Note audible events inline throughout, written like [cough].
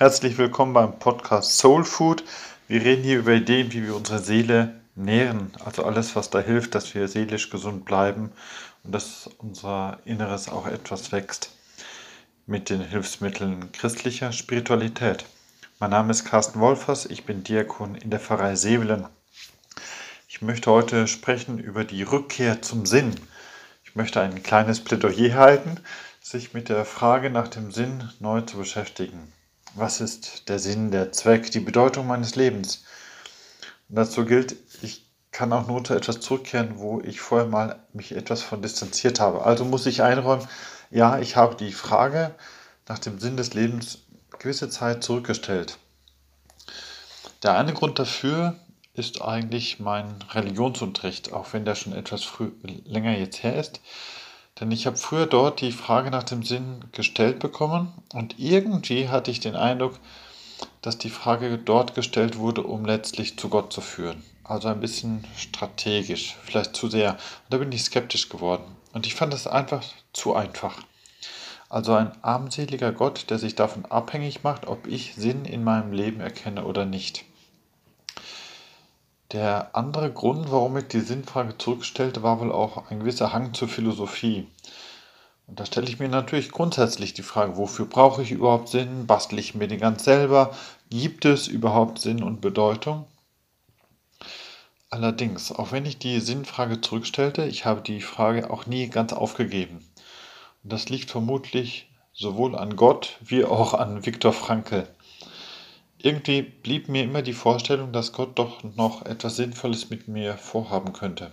Herzlich willkommen beim Podcast Soul Food. Wir reden hier über Ideen, wie wir unsere Seele nähren. Also alles, was da hilft, dass wir seelisch gesund bleiben und dass unser Inneres auch etwas wächst mit den Hilfsmitteln christlicher Spiritualität. Mein Name ist Carsten Wolfers, ich bin Diakon in der Pfarrei Sevelen. Ich möchte heute sprechen über die Rückkehr zum Sinn. Ich möchte ein kleines Plädoyer halten, sich mit der Frage nach dem Sinn neu zu beschäftigen. Was ist der Sinn, der Zweck, die Bedeutung meines Lebens? Und dazu gilt, ich kann auch nur zu etwas zurückkehren, wo ich vorher mal mich etwas von distanziert habe. Also muss ich einräumen, ja, ich habe die Frage nach dem Sinn des Lebens gewisse Zeit zurückgestellt. Der eine Grund dafür ist eigentlich mein Religionsunterricht, auch wenn der schon etwas früh, länger jetzt her ist. Denn ich habe früher dort die Frage nach dem Sinn gestellt bekommen und irgendwie hatte ich den Eindruck, dass die Frage dort gestellt wurde, um letztlich zu Gott zu führen. Also ein bisschen strategisch, vielleicht zu sehr. Und da bin ich skeptisch geworden. Und ich fand es einfach zu einfach. Also ein armseliger Gott, der sich davon abhängig macht, ob ich Sinn in meinem Leben erkenne oder nicht. Der andere Grund, warum ich die Sinnfrage zurückstellte, war wohl auch ein gewisser Hang zur Philosophie. Und da stelle ich mir natürlich grundsätzlich die Frage, wofür brauche ich überhaupt Sinn? Bastle ich mir den ganz selber? Gibt es überhaupt Sinn und Bedeutung? Allerdings, auch wenn ich die Sinnfrage zurückstellte, ich habe die Frage auch nie ganz aufgegeben. Und das liegt vermutlich sowohl an Gott wie auch an Viktor Frankl irgendwie blieb mir immer die Vorstellung, dass Gott doch noch etwas Sinnvolles mit mir vorhaben könnte.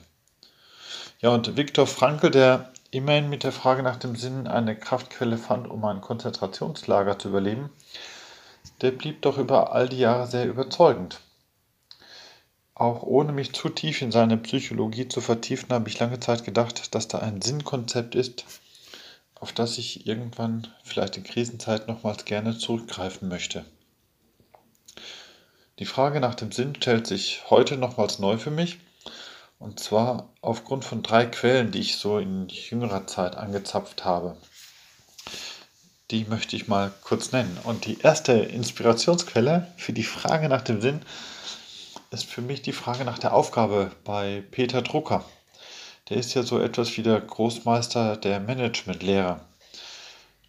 Ja, und Viktor Frankl, der immerhin mit der Frage nach dem Sinn eine Kraftquelle fand, um ein Konzentrationslager zu überleben, der blieb doch über all die Jahre sehr überzeugend. Auch ohne mich zu tief in seine Psychologie zu vertiefen, habe ich lange Zeit gedacht, dass da ein Sinnkonzept ist, auf das ich irgendwann vielleicht in Krisenzeit nochmals gerne zurückgreifen möchte. Die Frage nach dem Sinn stellt sich heute nochmals neu für mich. Und zwar aufgrund von drei Quellen, die ich so in jüngerer Zeit angezapft habe. Die möchte ich mal kurz nennen. Und die erste Inspirationsquelle für die Frage nach dem Sinn ist für mich die Frage nach der Aufgabe bei Peter Drucker. Der ist ja so etwas wie der Großmeister der Managementlehre.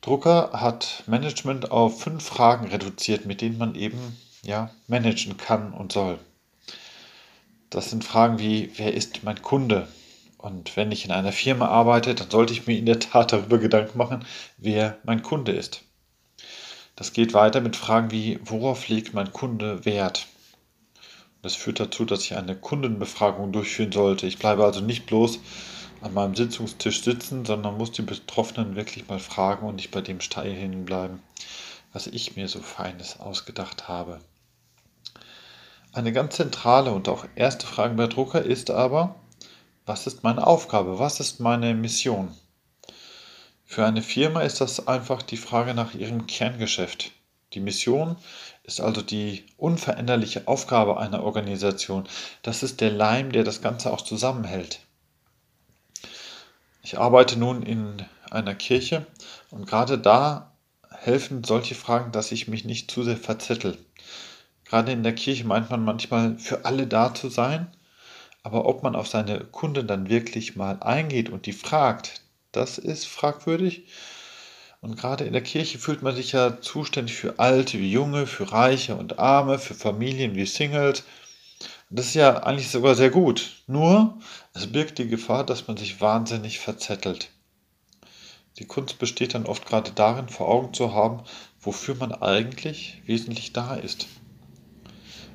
Drucker hat Management auf fünf Fragen reduziert, mit denen man eben ja, managen kann und soll. Das sind Fragen wie, wer ist mein Kunde? Und wenn ich in einer Firma arbeite, dann sollte ich mir in der Tat darüber Gedanken machen, wer mein Kunde ist. Das geht weiter mit Fragen wie, worauf legt mein Kunde Wert? Das führt dazu, dass ich eine Kundenbefragung durchführen sollte. Ich bleibe also nicht bloß an meinem Sitzungstisch sitzen, sondern muss die Betroffenen wirklich mal fragen und nicht bei dem steil hinbleiben was ich mir so Feines ausgedacht habe. Eine ganz zentrale und auch erste Frage bei Drucker ist aber, was ist meine Aufgabe? Was ist meine Mission? Für eine Firma ist das einfach die Frage nach ihrem Kerngeschäft. Die Mission ist also die unveränderliche Aufgabe einer Organisation. Das ist der Leim, der das Ganze auch zusammenhält. Ich arbeite nun in einer Kirche und gerade da helfen solche Fragen, dass ich mich nicht zu sehr verzettel. Gerade in der Kirche meint man manchmal, für alle da zu sein, aber ob man auf seine Kunden dann wirklich mal eingeht und die fragt, das ist fragwürdig. Und gerade in der Kirche fühlt man sich ja zuständig für Alte wie Junge, für Reiche und Arme, für Familien wie Singles. Und das ist ja eigentlich sogar sehr gut. Nur, es birgt die Gefahr, dass man sich wahnsinnig verzettelt. Die Kunst besteht dann oft gerade darin, vor Augen zu haben, wofür man eigentlich wesentlich da ist.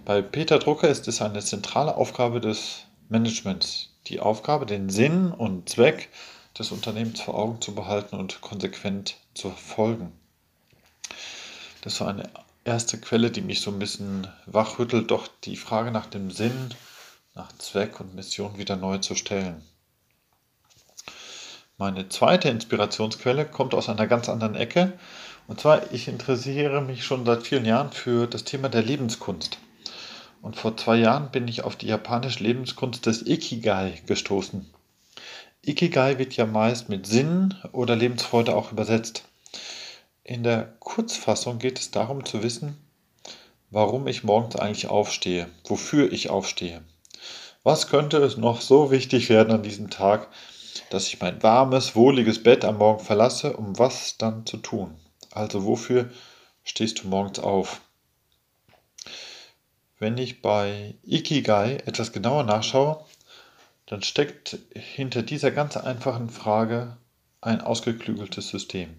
Bei Peter Drucker ist es eine zentrale Aufgabe des Managements, die Aufgabe, den Sinn und Zweck des Unternehmens vor Augen zu behalten und konsequent zu verfolgen. Das war eine erste Quelle, die mich so ein bisschen wachrüttelt, doch die Frage nach dem Sinn, nach Zweck und Mission wieder neu zu stellen. Meine zweite Inspirationsquelle kommt aus einer ganz anderen Ecke. Und zwar, ich interessiere mich schon seit vielen Jahren für das Thema der Lebenskunst. Und vor zwei Jahren bin ich auf die japanische Lebenskunst des Ikigai gestoßen. Ikigai wird ja meist mit Sinn oder Lebensfreude auch übersetzt. In der Kurzfassung geht es darum zu wissen, warum ich morgens eigentlich aufstehe, wofür ich aufstehe. Was könnte es noch so wichtig werden an diesem Tag, dass ich mein warmes, wohliges Bett am Morgen verlasse, um was dann zu tun? Also wofür stehst du morgens auf? Wenn ich bei Ikigai etwas genauer nachschaue, dann steckt hinter dieser ganz einfachen Frage ein ausgeklügeltes System,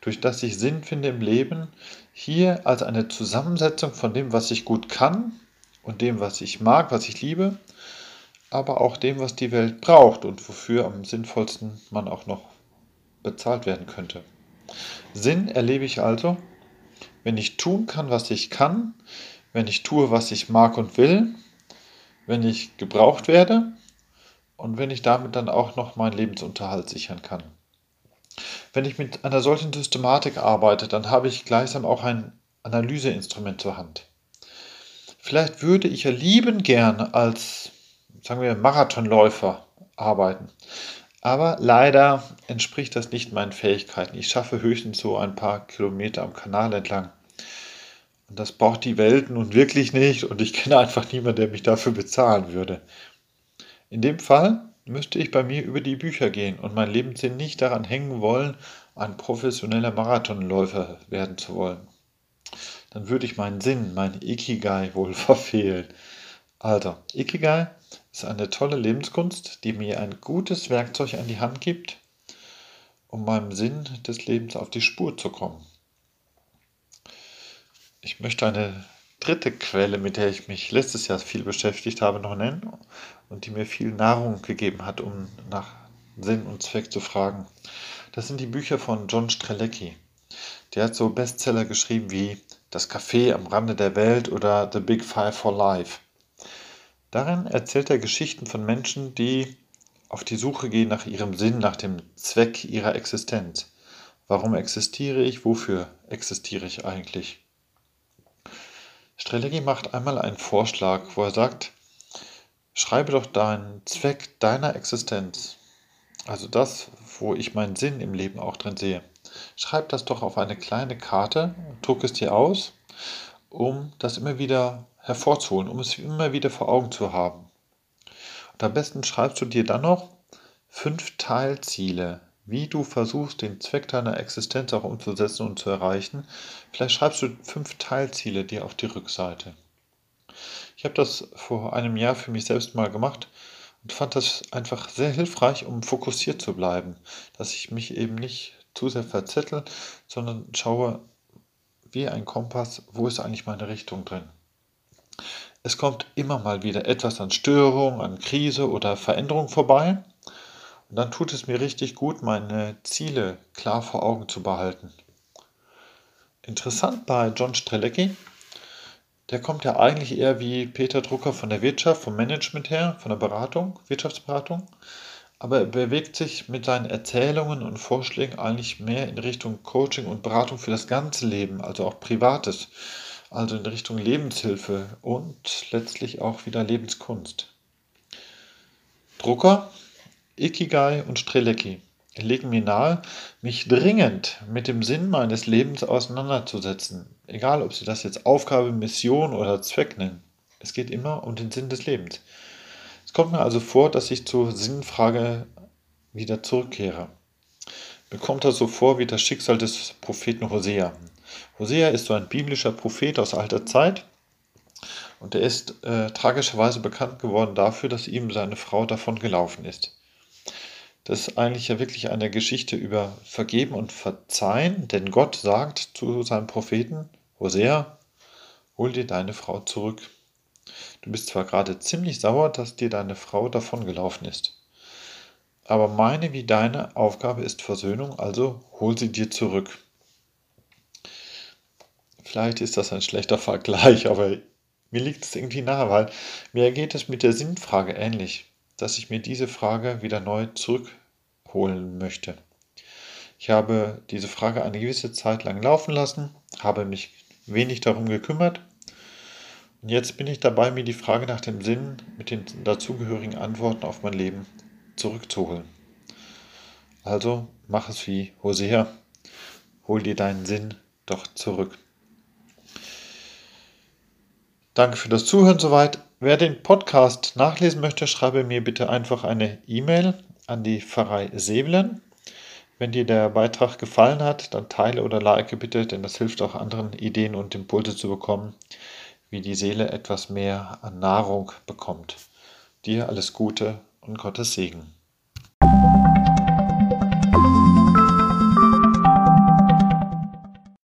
durch das ich Sinn finde im Leben, hier als eine Zusammensetzung von dem, was ich gut kann und dem, was ich mag, was ich liebe, aber auch dem, was die Welt braucht und wofür am sinnvollsten man auch noch bezahlt werden könnte. Sinn erlebe ich also, wenn ich tun kann, was ich kann, wenn ich tue, was ich mag und will, wenn ich gebraucht werde und wenn ich damit dann auch noch meinen Lebensunterhalt sichern kann. Wenn ich mit einer solchen Systematik arbeite, dann habe ich gleichsam auch ein Analyseinstrument zur Hand. Vielleicht würde ich ja lieben gern als sagen wir, Marathonläufer arbeiten. Aber leider entspricht das nicht meinen Fähigkeiten. Ich schaffe höchstens so ein paar Kilometer am Kanal entlang. Und das braucht die Welt nun wirklich nicht und ich kenne einfach niemanden, der mich dafür bezahlen würde. In dem Fall müsste ich bei mir über die Bücher gehen und mein Lebenssinn nicht daran hängen wollen, ein professioneller Marathonläufer werden zu wollen. Dann würde ich meinen Sinn, mein Ikigai wohl [laughs] verfehlen. Also, Ikigai ist eine tolle Lebenskunst, die mir ein gutes Werkzeug an die Hand gibt, um meinem Sinn des Lebens auf die Spur zu kommen. Ich möchte eine dritte Quelle, mit der ich mich letztes Jahr viel beschäftigt habe, noch nennen und die mir viel Nahrung gegeben hat, um nach Sinn und Zweck zu fragen. Das sind die Bücher von John Strelecki. Der hat so Bestseller geschrieben wie Das Café am Rande der Welt oder The Big Five for Life. Darin erzählt er Geschichten von Menschen, die auf die Suche gehen nach ihrem Sinn, nach dem Zweck ihrer Existenz. Warum existiere ich? Wofür existiere ich eigentlich? Strelecki macht einmal einen Vorschlag, wo er sagt, schreibe doch deinen Zweck deiner Existenz, also das, wo ich meinen Sinn im Leben auch drin sehe. Schreib das doch auf eine kleine Karte, druck es dir aus, um das immer wieder hervorzuholen, um es immer wieder vor Augen zu haben. Und am besten schreibst du dir dann noch fünf Teilziele, wie du versuchst, den Zweck deiner Existenz auch umzusetzen und zu erreichen. Vielleicht schreibst du fünf Teilziele dir auf die Rückseite. Ich habe das vor einem Jahr für mich selbst mal gemacht und fand das einfach sehr hilfreich, um fokussiert zu bleiben, dass ich mich eben nicht zu sehr verzettel, sondern schaue wie ein Kompass, wo ist eigentlich meine Richtung drin. Es kommt immer mal wieder etwas an Störung, an Krise oder Veränderung vorbei. Und dann tut es mir richtig gut, meine Ziele klar vor Augen zu behalten. Interessant bei John Strelecki, der kommt ja eigentlich eher wie Peter Drucker von der Wirtschaft, vom Management her, von der Beratung, Wirtschaftsberatung. Aber er bewegt sich mit seinen Erzählungen und Vorschlägen eigentlich mehr in Richtung Coaching und Beratung für das ganze Leben, also auch Privates also in Richtung Lebenshilfe und letztlich auch wieder Lebenskunst. Drucker, Ikigai und Strelecki legen mir nahe, mich dringend mit dem Sinn meines Lebens auseinanderzusetzen, egal ob sie das jetzt Aufgabe, Mission oder Zweck nennen. Es geht immer um den Sinn des Lebens. Es kommt mir also vor, dass ich zur Sinnfrage wieder zurückkehre. Mir kommt das so vor wie das Schicksal des Propheten Hosea. Hosea ist so ein biblischer Prophet aus alter Zeit und er ist äh, tragischerweise bekannt geworden dafür, dass ihm seine Frau davon gelaufen ist. Das ist eigentlich ja wirklich eine Geschichte über Vergeben und Verzeihen, denn Gott sagt zu seinem Propheten, Hosea, hol dir deine Frau zurück. Du bist zwar gerade ziemlich sauer, dass dir deine Frau davongelaufen ist, aber meine wie deine Aufgabe ist Versöhnung, also hol sie dir zurück. Vielleicht ist das ein schlechter Vergleich, aber mir liegt es irgendwie nahe, weil mir geht es mit der Sinnfrage ähnlich, dass ich mir diese Frage wieder neu zurückholen möchte. Ich habe diese Frage eine gewisse Zeit lang laufen lassen, habe mich wenig darum gekümmert und jetzt bin ich dabei, mir die Frage nach dem Sinn mit den dazugehörigen Antworten auf mein Leben zurückzuholen. Also mach es wie Hosea hol dir deinen Sinn doch zurück. Danke für das Zuhören soweit. Wer den Podcast nachlesen möchte, schreibe mir bitte einfach eine E-Mail an die Pfarrei Sevelen. Wenn dir der Beitrag gefallen hat, dann teile oder like bitte, denn das hilft auch anderen Ideen und Impulse zu bekommen, wie die Seele etwas mehr an Nahrung bekommt. Dir alles Gute und Gottes Segen.